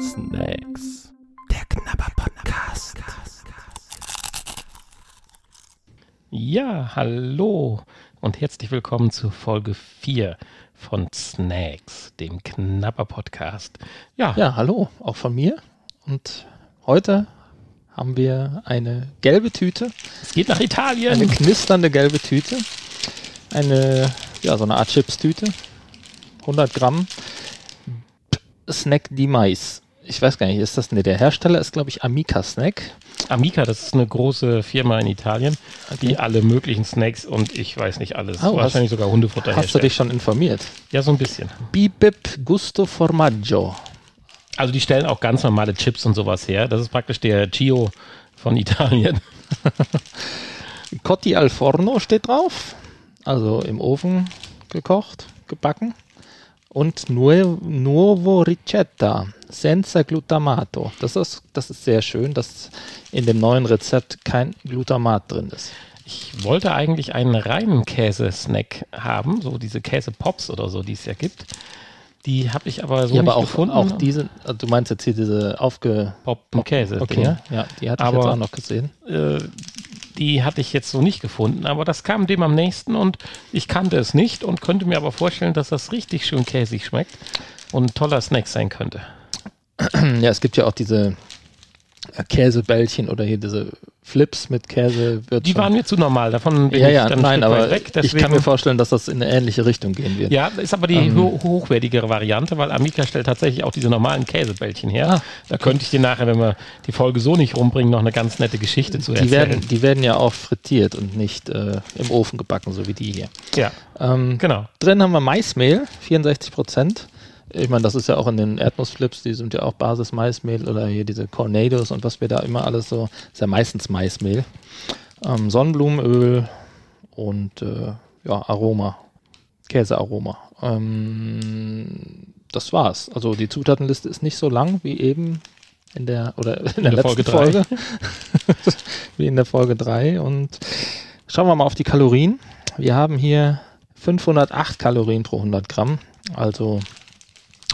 Snacks. Der Knabber Podcast. Ja, hallo und herzlich willkommen zu Folge 4 von Snacks, dem Knabber Podcast. Ja, ja, hallo, auch von mir. Und heute haben wir eine gelbe Tüte. Es geht nach Italien. Eine knisternde gelbe Tüte. Eine, ja, so eine Art Chips-Tüte. 100 Gramm. Snack die Mais. Ich weiß gar nicht, ist das, ne, der Hersteller ist, glaube ich, Amica Snack. Amica, das ist eine große Firma in Italien, okay. die alle möglichen Snacks und ich weiß nicht alles, oh, wahrscheinlich hast, sogar Hundefutter Hast herstellt. du dich schon informiert? Ja, so ein bisschen. Bibip Gusto Formaggio. Also die stellen auch ganz normale Chips und sowas her. Das ist praktisch der Chio von Italien. Cotti al forno steht drauf. Also im Ofen gekocht, gebacken. Und Nuovo Ricetta, senza glutamato. Das ist, das ist sehr schön, dass in dem neuen Rezept kein Glutamat drin ist. Ich wollte eigentlich einen reinen Käsesnack haben, so diese Käsepops oder so, die es ja gibt. Die habe ich aber so ja, nicht aber auch, gefunden. Auch diese, also du meinst jetzt hier diese aufgepoppten Käse. Okay, Dinge. ja, die hatte ich aber, jetzt auch noch gesehen. Äh, die hatte ich jetzt so nicht gefunden, aber das kam dem am nächsten und ich kannte es nicht und könnte mir aber vorstellen, dass das richtig schön käsig schmeckt und ein toller Snack sein könnte. Ja, es gibt ja auch diese Käsebällchen oder hier diese Flips mit Käse. die waren mir zu normal, davon bin ja, ja, ich dann nein, aber weg. Deswegen, ich kann mir vorstellen, dass das in eine ähnliche Richtung gehen wird. Ja, ist aber die ähm, ho hochwertigere Variante, weil Amica stellt tatsächlich auch diese normalen Käsebällchen her. Ah, da könnte ich dir nachher, wenn wir die Folge so nicht rumbringen, noch eine ganz nette Geschichte zu erzählen. Die werden, die werden ja auch frittiert und nicht äh, im Ofen gebacken, so wie die hier. Ja, ähm, genau. Drin haben wir Maismehl, 64 Prozent. Ich meine, das ist ja auch in den Erdnussflips, die sind ja auch Basis Maismehl oder hier diese Cornados und was wir da immer alles so, ist ja meistens Maismehl. Ähm, Sonnenblumenöl und äh, ja, Aroma, Käsearoma. Ähm, das war's. Also die Zutatenliste ist nicht so lang wie eben in der oder in, in der, der, letzten Folge, Folge. wie in der Folge 3 und schauen wir mal auf die Kalorien. Wir haben hier 508 Kalorien pro 100 Gramm, also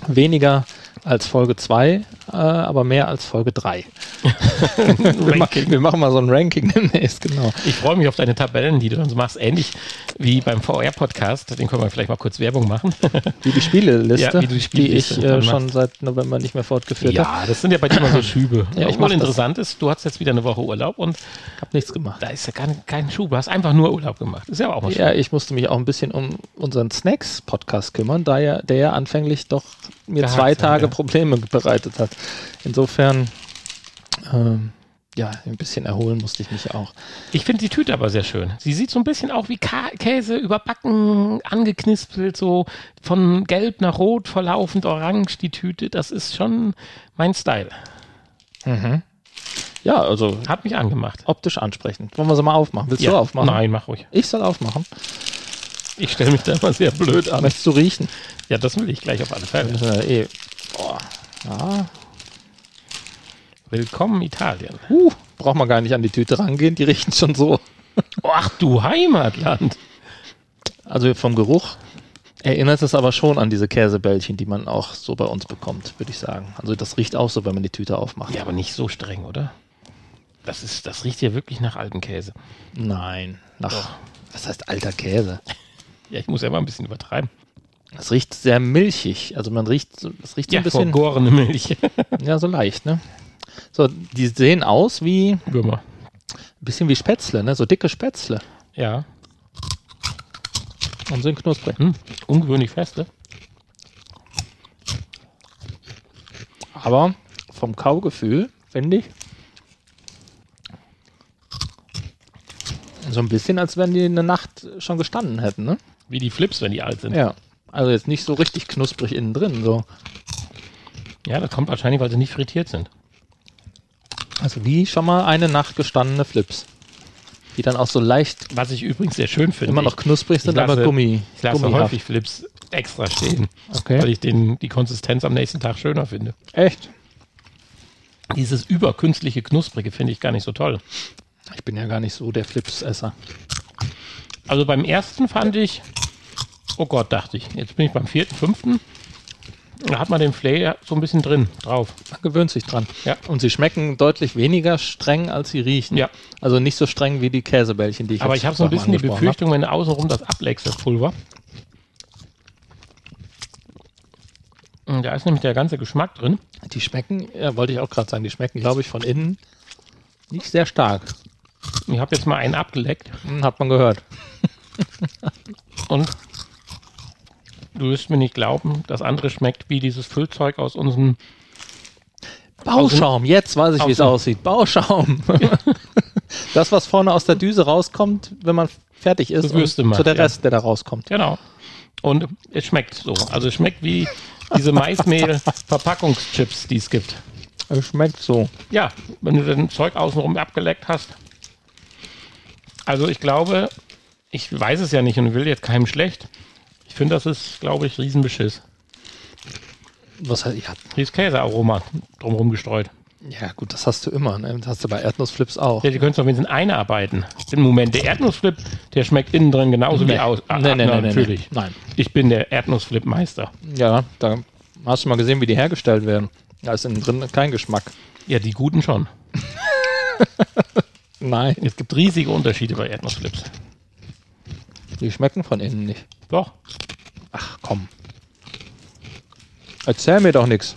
weniger als Folge 2, äh, aber mehr als Folge 3. wir, ma wir, machen mal so ein Ranking demnächst, genau. Ich freue mich auf deine Tabellen, die du dann so machst, ähnlich wie beim VR-Podcast. Den können wir vielleicht mal kurz Werbung machen. wie die Spieleliste, ja, wie die, Spielliste die ich äh, schon seit November nicht mehr fortgeführt habe. Ja, das sind ja bei dir immer so Schübe. ja, ich mal interessant das. ist, du hast jetzt wieder eine Woche Urlaub und habe nichts gemacht. Da ist ja kein, kein Schub, du hast einfach nur Urlaub gemacht. Ist ja auch mal schön. Ja, ich musste mich auch ein bisschen um unseren Snacks-Podcast kümmern, da ja, der ja anfänglich doch mir zwei Tage ja. Probleme bereitet hat. Insofern, ähm, ja, ein bisschen erholen musste ich mich auch. Ich finde die Tüte aber sehr schön. Sie sieht so ein bisschen auch wie Ka Käse überbacken, angeknispelt, so von gelb nach rot verlaufend, orange die Tüte. Das ist schon mein Style. Mhm. Ja, also. Hat mich angemacht. Optisch ansprechend. Wollen wir sie mal aufmachen? Willst ja. du aufmachen? Nein, mach ruhig. Ich soll aufmachen. Ich stelle mich da immer sehr blöd an. Möchtest du riechen? Ja, das will ich gleich auf alle Fälle. Eh, boah. Ja. Willkommen Italien. Uh, braucht man gar nicht an die Tüte rangehen, die riechen schon so. Ach du Heimatland. Also vom Geruch erinnert es aber schon an diese Käsebällchen, die man auch so bei uns bekommt, würde ich sagen. Also das riecht auch so, wenn man die Tüte aufmacht. Ja, aber nicht so streng, oder? Das, ist, das riecht ja wirklich nach altem Käse. Nein, nach, Doch. was heißt alter Käse? Ja, ich muss ja mal ein bisschen übertreiben. Es riecht sehr milchig. Also man riecht, es riecht so ein bisschen. Vergorene Milch. ja, so leicht, ne? So, die sehen aus wie. Würmer. Ein bisschen wie Spätzle, ne? So dicke Spätzle. Ja. Und sind knusprig. Hm, ungewöhnlich feste. Aber vom Kaugefühl, finde ich, so ein bisschen, als wenn die eine Nacht schon gestanden hätten, ne? Wie die Flips, wenn die alt sind. Ja. Also jetzt nicht so richtig knusprig innen drin. So. Ja, das kommt wahrscheinlich, weil sie nicht frittiert sind. Also wie schon mal eine Nacht gestandene Flips. Die dann auch so leicht. Was ich übrigens sehr schön finde. Immer noch knusprig sind, lasse, aber Gummi. Ich lasse gummihaft. häufig Flips extra stehen. Okay. Weil ich den, die Konsistenz am nächsten Tag schöner finde. Echt? Dieses überkünstliche Knusprige finde ich gar nicht so toll. Ich bin ja gar nicht so der Flips-Esser. Also beim ersten fand ich, Oh Gott, dachte ich. Jetzt bin ich beim vierten, fünften. Da hat man den Flair so ein bisschen drin, drauf. Man gewöhnt sich dran. Ja. Und sie schmecken deutlich weniger streng, als sie riechen. Ja. Also nicht so streng wie die Käsebällchen, die ich Aber ich habe so ein bisschen die Befürchtung, wenn du außenrum das ableckst, das Pulver. Und Da ist nämlich der ganze Geschmack drin. Die schmecken, ja, wollte ich auch gerade sagen, die schmecken, glaube ich, von innen nicht sehr stark. Ich habe jetzt mal einen abgeleckt Hm, hat man gehört. und du wirst mir nicht glauben, das andere schmeckt wie dieses Füllzeug aus unserem. Bauschaum, jetzt weiß ich, wie es aussieht. Bauschaum. das, was vorne aus der Düse rauskommt, wenn man fertig ist. Gewürste und macht, so der ja. Rest, der da rauskommt. Genau. Und es schmeckt so. Also es schmeckt wie diese Maismehl-Verpackungschips, die es gibt. Es schmeckt so. Ja, wenn du den Zeug außenrum abgeleckt hast. Also ich glaube, ich weiß es ja nicht und will jetzt keinem schlecht. Ich finde, das ist, glaube ich, Riesenbeschiss. Was heißt, ja, Dieses Käsearoma drumherum gestreut. ja, gut, das hast du immer. Ne? Das hast du bei Erdnussflips auch. Ja, die können es doch wenigstens einarbeiten. Im Moment, der Erdnussflip, der schmeckt innen drin genauso wie aus. Ah, nee, nee, na, nee, nee, natürlich. nee. Nein. Ich bin der Erdnussflip-Meister. Ja, da hast du mal gesehen, wie die hergestellt werden. Da ist innen drin kein Geschmack. Ja, die guten schon. Nein. Es gibt riesige Unterschiede bei Erdnussflips. Die schmecken von innen nicht. Doch. Ach komm. Erzähl mir doch nichts.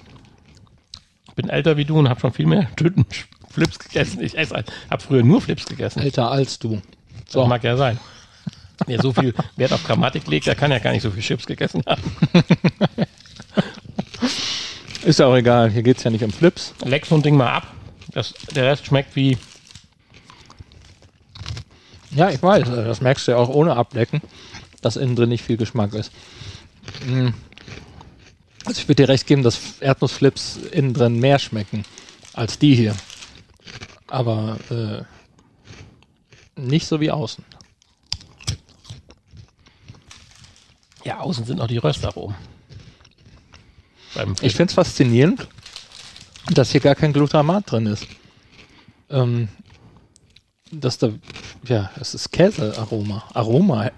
Ich bin älter wie du und habe schon viel mehr Tüten Flips gegessen. Ich esse, habe früher nur Flips gegessen. Älter als du. Das So. mag ja sein. Wer so viel Wert auf Grammatik legt, der kann ja gar nicht so viel Chips gegessen haben. Ist ja auch egal. Hier geht es ja nicht um Flips. Leck so ein Ding mal ab. Das, der Rest schmeckt wie. Ja, ich weiß. äh, Das merkst du ja auch ohne Ablecken, dass innen drin nicht viel Geschmack ist. Mm. Also ich würde dir recht geben, dass Erdnussflips innen drin mehr schmecken als die hier. Aber äh, nicht so wie außen. Ja, außen sind noch die Röstaromen. Ich finde es faszinierend, dass hier gar kein Glutamat drin ist. Ähm, dass da, ja, es ist Käsearoma. Aroma.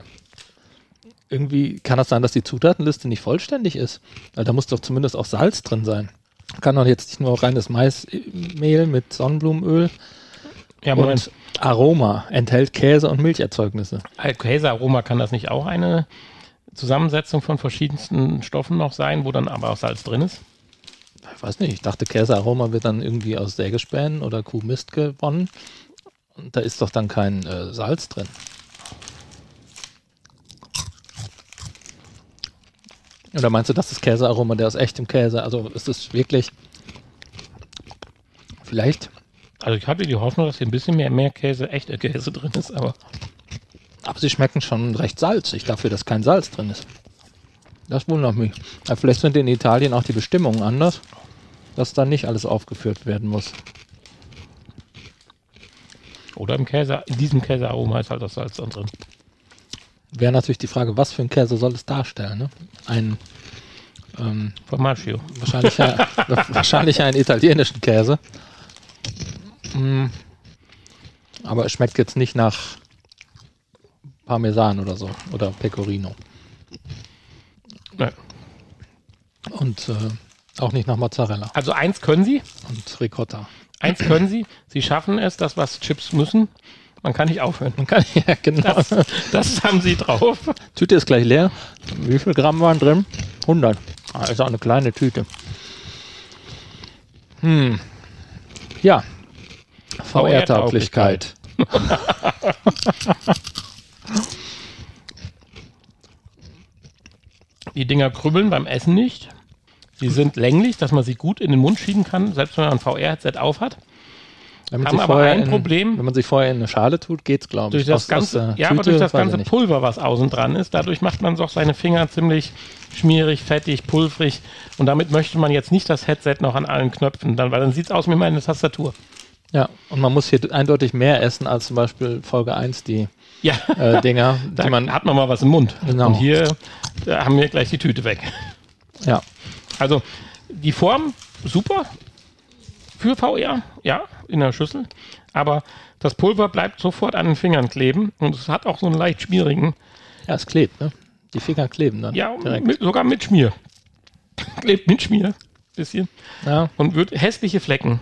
Irgendwie kann das sein, dass die Zutatenliste nicht vollständig ist. Weil da muss doch zumindest auch Salz drin sein. Kann doch jetzt nicht nur reines Maismehl mit Sonnenblumenöl ja, Moment. und Aroma enthält Käse und Milcherzeugnisse. Käsearoma kann das nicht auch eine Zusammensetzung von verschiedensten Stoffen noch sein, wo dann aber auch Salz drin ist? Ich weiß nicht, ich dachte, Käsearoma wird dann irgendwie aus Sägespänen oder Kuhmist gewonnen. Und da ist doch dann kein äh, Salz drin. Oder meinst du, das ist Käsearoma, der aus echtem Käse? Also ist es wirklich vielleicht, Also ich hatte die Hoffnung, dass hier ein bisschen mehr, mehr Käse, echter Käse drin ist, aber aber sie schmecken schon recht salzig dafür, dass kein Salz drin ist. Das wundert mich. Ja, vielleicht sind in Italien auch die Bestimmungen anders, dass da nicht alles aufgeführt werden muss. Oder im Käse, in diesem Käsearoma ist halt das Salz dann drin. Wäre natürlich die Frage, was für ein Käse soll es darstellen? Ne? Ein ähm, Formaggio. wahrscheinlich, ein, wahrscheinlich einen italienischen Käse. Mm. Aber es schmeckt jetzt nicht nach Parmesan oder so oder Pecorino Ne. und äh, auch nicht nach Mozzarella Also eins können sie, und Ricotta. Eins können sie, sie schaffen es, das was Chips müssen. Man kann nicht aufhören. Man kann ja genau. Das, das haben sie drauf. Tüte ist gleich leer. Wie viel Gramm waren drin? 100. Ah, ist auch eine kleine Tüte. Hm. Ja. VR-Tauglichkeit. Die Dinger krübbeln beim Essen nicht. Sie sind länglich, dass man sie gut in den Mund schieben kann, selbst wenn man ein VR-Headset aufhat. Wenn man Haben aber ein in, Problem. Wenn man sich vorher in eine Schale tut, geht's, glaube Durch ich. das Aus- aus ganze, der ja, aber Tüte durch das ganze. Pulver, was außen dran ist, dadurch macht man doch seine Finger ziemlich schmierig, fettig, pulverig. Und damit möchte man jetzt nicht das Headset noch an allen Knöpfen, dann, weil dann sieht es aus wie meine Tastatur. Ja, und man muss hier eindeutig mehr essen als zum Beispiel Folge 1, die Ja, äh, Dinger, da die man. hat man mal was im Mund. Genau. Und hier haben wir gleich die Tüte weg. Ja, Also die Form super für VR, ja, in der Schüssel. Aber das Pulver bleibt sofort an den Fingern kleben und es hat auch so einen leicht schmierigen, ja, es klebt, ne? Die Finger kleben dann ja, mit, sogar mit Schmier. klebt mit Schmier. Bisschen. Ja, Und wird hässliche Flecken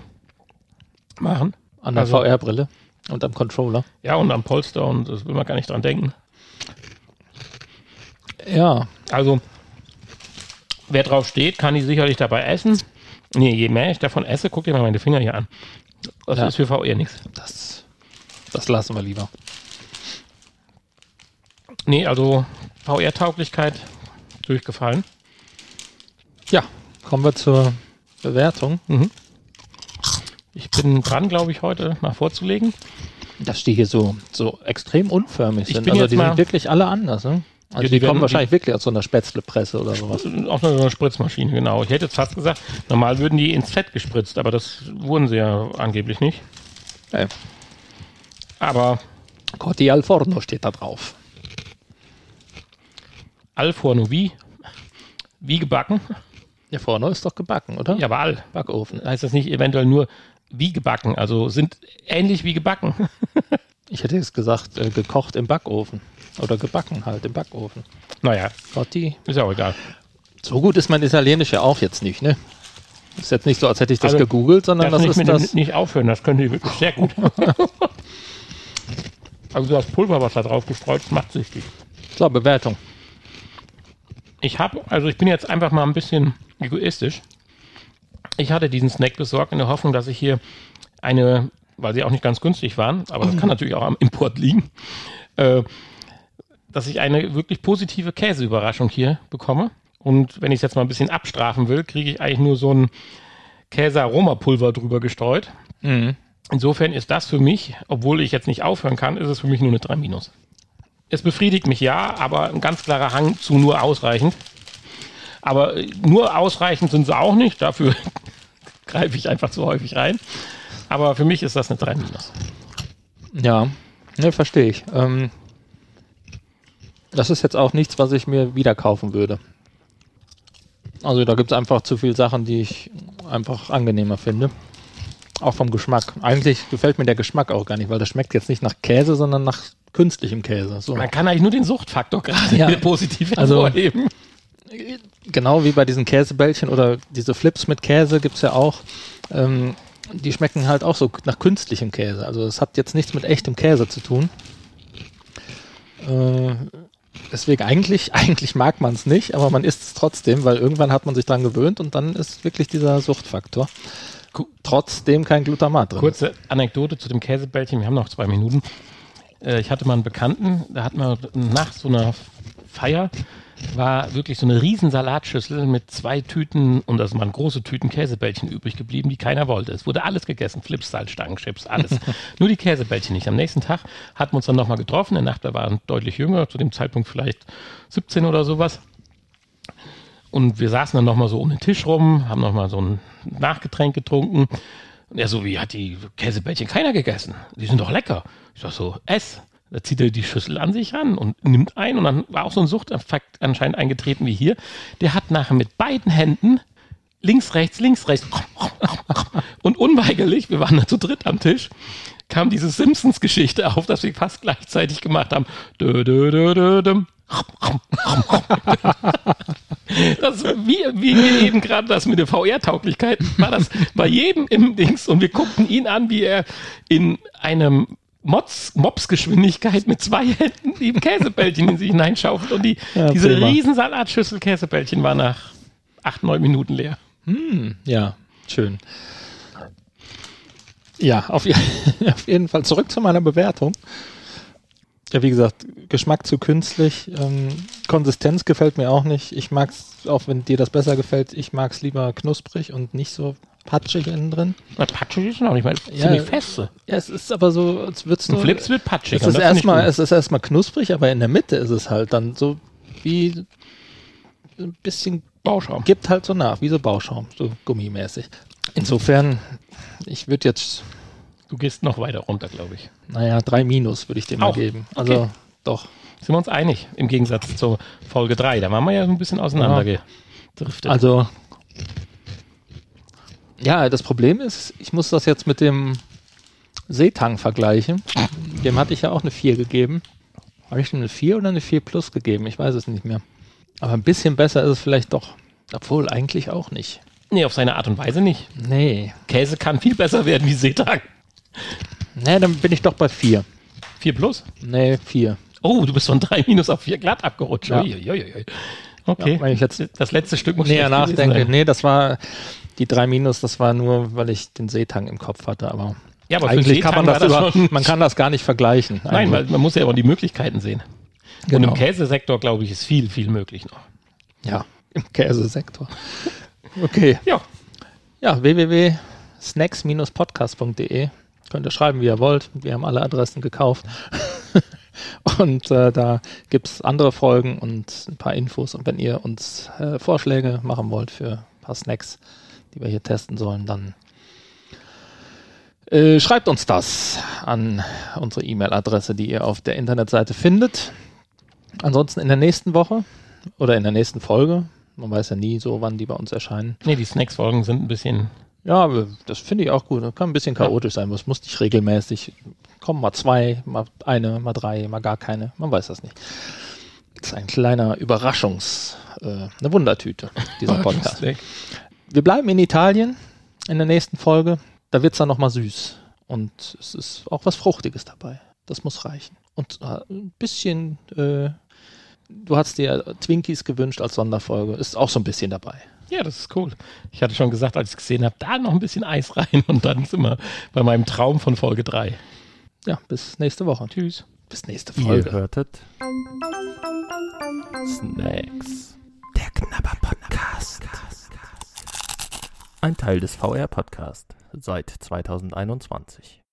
machen. an der Also- VR-Brille und am Controller. Ja, und am Polster und das will man gar nicht dran denken. Ja, Also, wer drauf steht, kann die sicherlich dabei essen. Nee, je mehr ich davon esse, guck dir mal meine Finger hier an. Das Ja. ist für VR nichts. das, das lassen wir lieber. Nee, also VR-Tauglichkeit durchgefallen. Ja, kommen wir zur Bewertung. Ich bin dran, glaube ich, heute mal vorzulegen. Dass die hier so, so extrem unförmig Ich sind. bin Also jetzt die mal- sind wirklich alle anders. Ne? Also Ja, die, die kommen wahrscheinlich wirklich aus so einer Spätzlepresse oder sowas. Auf einer Spritzmaschine, genau. Ich hätte jetzt fast gesagt, normal würden die ins Fett gespritzt, aber das wurden sie ja angeblich nicht. Ey. Aber Cotti al forno steht da drauf. Al forno wie? Wie gebacken? Ja, forno ist doch gebacken, oder? Ja, aber Al. Backofen. Heißt das nicht eventuell nur wie gebacken? Also sind ähnlich wie gebacken. Ich hätte jetzt gesagt, äh, gekocht im Backofen. Oder gebacken halt im Backofen. naja, Cotti. ist ja auch egal. So gut ist mein Italienisch ja auch jetzt nicht, ne? Ist jetzt nicht so, als hätte ich das Also, gegoogelt, sondern Das, das, ist das. nicht aufhören, das können die wirklich sehr gut. also das Pulver, was da drauf gestreut ist, macht süchtig. So, Bewertung. Ich habe, also ich bin jetzt einfach mal ein bisschen egoistisch. Ich hatte diesen Snack besorgt in der Hoffnung, dass ich hier eine, weil sie auch nicht ganz günstig waren, aber das kann natürlich auch am Import liegen, äh, dass ich eine wirklich positive Käseüberraschung hier bekomme. Und wenn ich es jetzt mal ein bisschen abstrafen will, kriege ich eigentlich nur so ein Käse-Aromapulver drüber gestreut. Insofern ist das für mich, obwohl ich jetzt nicht aufhören kann, ist es für mich nur eine 3 Minus. Es befriedigt mich ja, aber ein ganz klarer Hang zu nur ausreichend. Aber äh, nur ausreichend sind sie auch nicht, dafür greife ich einfach zu häufig rein. Aber für mich ist das eine 3 Minus. Ja, ne, verstehe ich. Ähm, das ist jetzt auch nichts, was ich mir wieder kaufen würde. Also da gibt es einfach zu viele Sachen, die ich einfach angenehmer finde. Auch vom Geschmack. Eigentlich gefällt mir der Geschmack auch gar nicht, weil das schmeckt jetzt nicht nach Käse, sondern nach künstlichem Käse. So. Man kann eigentlich nur den Suchtfaktor gerade Ja. positiv Also- hervorheben. Genau wie bei diesen Käsebällchen oder diese Flips mit Käse gibt es ja auch. Ähm, die schmecken halt auch so nach künstlichem Käse. Also es hat jetzt nichts mit echtem Käse zu tun. Äh, deswegen eigentlich, eigentlich mag man es nicht, aber man isst es trotzdem, weil irgendwann hat man sich dran gewöhnt und dann ist wirklich dieser Suchtfaktor. Trotzdem kein Glutamat drin. Kurze Anekdote zu dem Käsebällchen. Wir haben noch zwei Minuten. Äh, Ich hatte mal einen Bekannten, da hatten wir nach so einer Feier war wirklich so eine riesen Salatschüssel mit zwei Tüten und das waren große Tüten Käsebällchen übrig geblieben, die keiner wollte. Es wurde alles gegessen, Flips, Salzstangen, Chips, alles. Nur die Käsebällchen nicht. Am nächsten Tag hatten wir uns dann nochmal getroffen. Der Nachbar war deutlich jünger, zu dem Zeitpunkt vielleicht 17 oder sowas. Und wir saßen dann nochmal so um den Tisch rum, haben nochmal so ein Nachgetränk getrunken. Und er so, wie hat die Käsebällchen keiner gegessen? Die sind doch lecker. Ich sag so, ess. Da zieht er die Schüssel an sich ran und nimmt ein. Und dann war auch so ein Suchteffekt anscheinend eingetreten wie hier. Der hat nachher mit beiden Händen links, rechts, links, rechts. Und unweigerlich, wir waren da zu dritt am Tisch, kam diese Simpsons-Geschichte auf, dass wir fast gleichzeitig gemacht haben. Das, wie, wie wir eben gerade das mit der VR-Tauglichkeit war das bei jedem im Dings und wir guckten ihn an, wie er in einem Mods, Mops-Geschwindigkeit mit zwei Händen die Käsebällchen in sich hineinschaufelt und die, Ja, diese prima. riesen Salatschüssel Käsebällchen war nach acht, neun Minuten leer. Ja, schön. Ja, auf, auf jeden Fall zurück zu meiner Bewertung. Ja, wie gesagt, Geschmack zu künstlich. Ähm, Konsistenz gefällt mir auch nicht. Ich mag es, auch wenn dir das besser gefällt, ich mag es lieber knusprig und nicht so patschig innen drin. Na, patschig ist noch nicht mal Ja, ziemlich fest. Ja, es ist aber so, als würdest du. Ein Flips wird patschig. es ist, erstmal, es ist erstmal knusprig, aber in der Mitte ist es halt dann so wie ein bisschen Bauschaum. gibt halt so nach, wie so Bauschaum, so gummimäßig. Insofern, ich würde jetzt, Du gehst noch weiter runter, glaube ich. naja, drei Minus würde ich dem mal Auch? geben. Also Okay. doch. Sind wir uns einig, im Gegensatz zur Folge 3. Da waren wir ja so ein bisschen auseinandergedriftet. Also, ja, das Problem ist, ich muss das jetzt mit dem Seetang vergleichen. Dem hatte ich ja auch eine 4 gegeben. Habe ich dem eine 4 oder eine 4 plus gegeben? Ich weiß es nicht mehr. Aber ein bisschen besser ist es vielleicht doch. Obwohl, eigentlich auch nicht. Nee, auf seine Art und Weise nicht. Nee. Käse kann viel besser werden wie Seetang. Nee, dann bin ich doch bei 4. 4 plus? Nee, 4. Oh, du bist von 3 minus auf 4 glatt abgerutscht. Ja. Uiuiuiui. Okay. Ja, wenn ich jetzt das letzte Stück muss näher schlecht gewesen nachdenke. sein. Nee, das war die 3 Minus, das war nur, weil ich den Seetang im Kopf hatte, aber, Ja, aber eigentlich kann man das, über, man kann das gar nicht vergleichen. Nein, weil eigentlich. man muss ja auch die Möglichkeiten sehen. Und Genau. im Käsesektor, glaube ich, ist viel, viel möglich noch. ja, im Käsesektor. Okay. Ja. Ja, www.snacks-podcast.de. Könnt ihr schreiben, wie ihr wollt. Wir haben alle Adressen gekauft. und äh, da gibt es andere Folgen und ein paar Infos. Und wenn ihr uns äh, Vorschläge machen wollt für ein paar Snacks, die wir hier testen sollen, dann äh, schreibt uns das an unsere E-Mail-Adresse, die ihr auf der Internetseite findet. Ansonsten in der nächsten Woche oder in der nächsten Folge, man weiß ja nie so, wann die bei uns erscheinen, Nee, die Snacks-Folgen sind ein bisschen. ja, aber das finde ich auch gut. Das kann ein bisschen chaotisch sein. Es muss nicht regelmäßig kommen. Mal zwei, mal eine, mal drei, mal gar keine. Man weiß das nicht. Das ist ein kleiner Überraschungs-, äh, eine Wundertüte, dieser Podcast. Wir bleiben in Italien in der nächsten Folge. Da wird es dann nochmal süß. Und es ist auch was Fruchtiges dabei. Das muss reichen. Und äh, ein bisschen, äh, du hast dir Twinkies gewünscht als Sonderfolge. Ist auch so ein bisschen dabei. Ja, das ist cool. Ich hatte schon gesagt, als ich es gesehen habe, da noch ein bisschen Eis rein und dann sind wir bei meinem Traum von Folge 3. Ja, bis nächste Woche. Tschüss. Bis nächste Ihr Folge. hörtet Snacks. Der Knabber Podcast. Ein Teil des VR Podcast seit 2021.